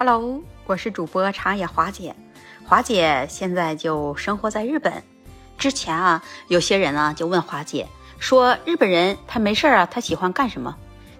Hello，我是主播长野华姐。华姐现在就生活在日本。之前啊，有些人啊就问华姐说，日本人他没事儿啊，他喜欢干什么？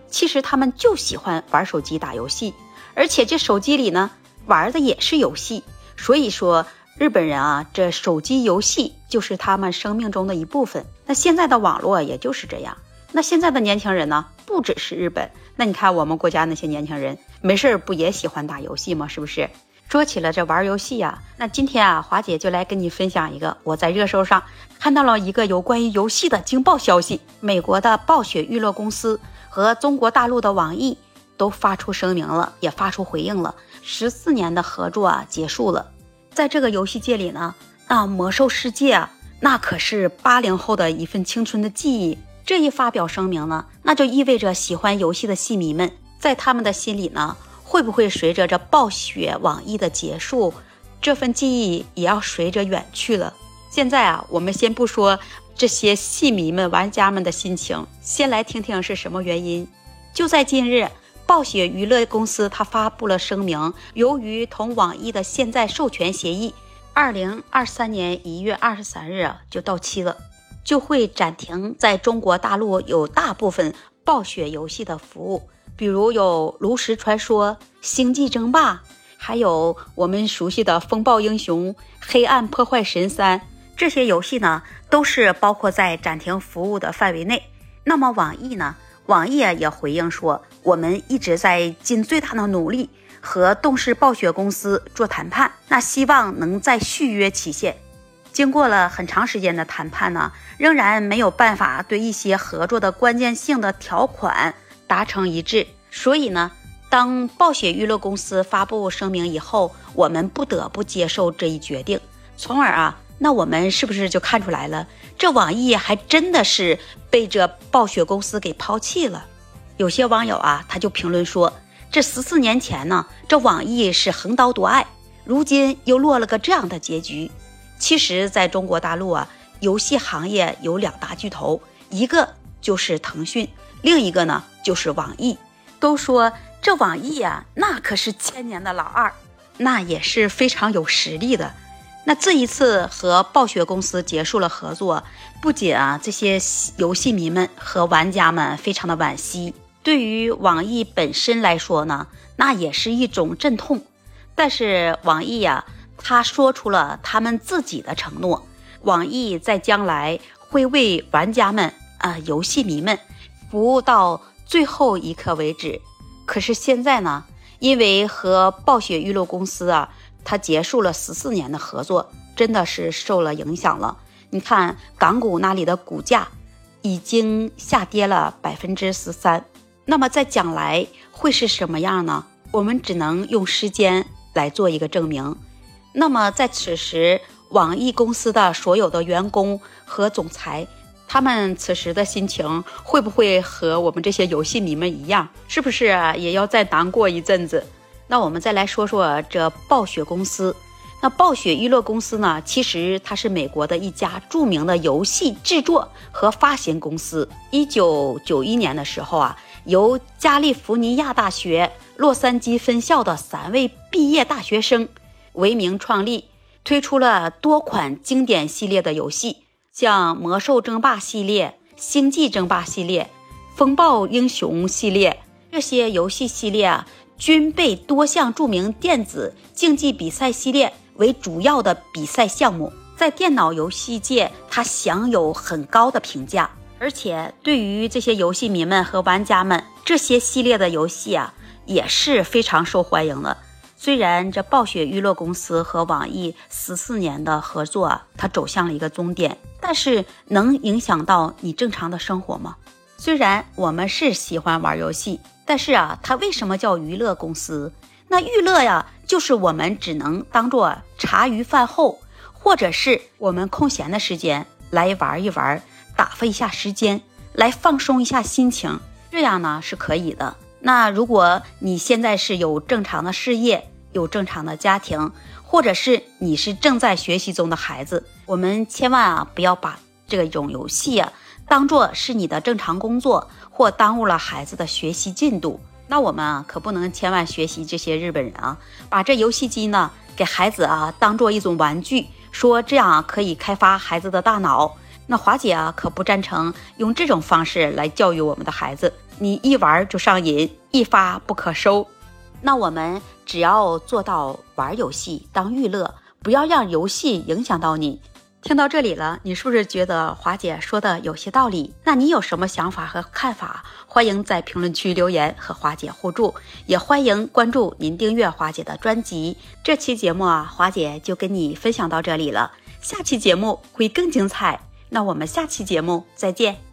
其实他们就喜欢玩手机打游戏，而且这手机里呢玩的也是游戏。所以说，日本人啊，这手机游戏就是他们生命中的一部分。那现在的网络也就是这样。那现在的年轻人呢，不只是日本。那你看我们国家那些年轻人，没事儿不也喜欢打游戏吗？是不是？说起了这玩游戏呀，那今天啊，华姐就来跟你分享一个我在热搜上看到了一个有关于游戏的惊爆消息：美国的暴雪娱乐公司和中国大陆的网易都发出声明了，也发出回应了。十四年的合作啊，结束了。在这个游戏界里呢，那魔兽世界啊，那可是八零后的一份青春的记忆。这一发表声明呢，那就意味着喜欢游戏的戏迷们，在他们的心里呢，会不会随着这暴雪网易的结束，这份记忆也要随着远去了？现在啊，我们先不说这些戏迷们、玩家们的心情，先来听听是什么原因。就在近日，暴雪娱乐公司它发布了声明，由于同网易的现在授权协议，二零二三年一月二十三日啊就到期了。就会暂停在中国大陆有大部分暴雪游戏的服务，比如有《炉石传说》《星际争霸》，还有我们熟悉的《风暴英雄》《黑暗破坏神三》这些游戏呢，都是包括在暂停服务的范围内。那么网易呢？网易也回应说，我们一直在尽最大的努力和动视暴雪公司做谈判，那希望能在续约期限。经过了很长时间的谈判呢，仍然没有办法对一些合作的关键性的条款达成一致。所以呢，当暴雪娱乐公司发布声明以后，我们不得不接受这一决定。从而啊，那我们是不是就看出来了，这网易还真的是被这暴雪公司给抛弃了？有些网友啊，他就评论说，这十四年前呢，这网易是横刀夺爱，如今又落了个这样的结局。其实，在中国大陆啊，游戏行业有两大巨头，一个就是腾讯，另一个呢就是网易。都说这网易啊，那可是千年的老二，那也是非常有实力的。那这一次和暴雪公司结束了合作，不仅啊这些游戏迷们和玩家们非常的惋惜，对于网易本身来说呢，那也是一种阵痛。但是网易呀。他说出了他们自己的承诺，网易在将来会为玩家们啊、游戏迷们服务到最后一刻为止。可是现在呢，因为和暴雪娱乐公司啊，他结束了十四年的合作，真的是受了影响了。你看港股那里的股价已经下跌了百分之十三，那么在将来会是什么样呢？我们只能用时间来做一个证明。那么在此时，网易公司的所有的员工和总裁，他们此时的心情会不会和我们这些游戏迷们一样？是不是也要再难过一阵子？那我们再来说说这暴雪公司。那暴雪娱乐公司呢？其实它是美国的一家著名的游戏制作和发行公司。一九九一年的时候啊，由加利福尼亚大学洛杉矶分校的三位毕业大学生。为名创立，推出了多款经典系列的游戏，像《魔兽争霸》系列、《星际争霸》系列、《风暴英雄》系列。这些游戏系列啊，均被多项著名电子竞技比赛系列为主要的比赛项目，在电脑游戏界，它享有很高的评价。而且，对于这些游戏迷们和玩家们，这些系列的游戏啊，也是非常受欢迎的。虽然这暴雪娱乐公司和网易十四年的合作，它走向了一个终点，但是能影响到你正常的生活吗？虽然我们是喜欢玩游戏，但是啊，它为什么叫娱乐公司？那娱乐呀，就是我们只能当做茶余饭后，或者是我们空闲的时间来玩一玩，打发一下时间，来放松一下心情，这样呢是可以的。那如果你现在是有正常的事业，有正常的家庭，或者是你是正在学习中的孩子，我们千万啊不要把这种游戏啊当做是你的正常工作，或耽误了孩子的学习进度。那我们啊，可不能千万学习这些日本人啊，把这游戏机呢给孩子啊当做一种玩具，说这样可以开发孩子的大脑。那华姐啊，可不赞成用这种方式来教育我们的孩子。你一玩就上瘾，一发不可收。那我们只要做到玩游戏当娱乐，不要让游戏影响到你。听到这里了，你是不是觉得华姐说的有些道理？那你有什么想法和看法？欢迎在评论区留言和华姐互助，也欢迎关注您订阅华姐的专辑。这期节目啊，华姐就跟你分享到这里了，下期节目会更精彩。那我们下期节目再见。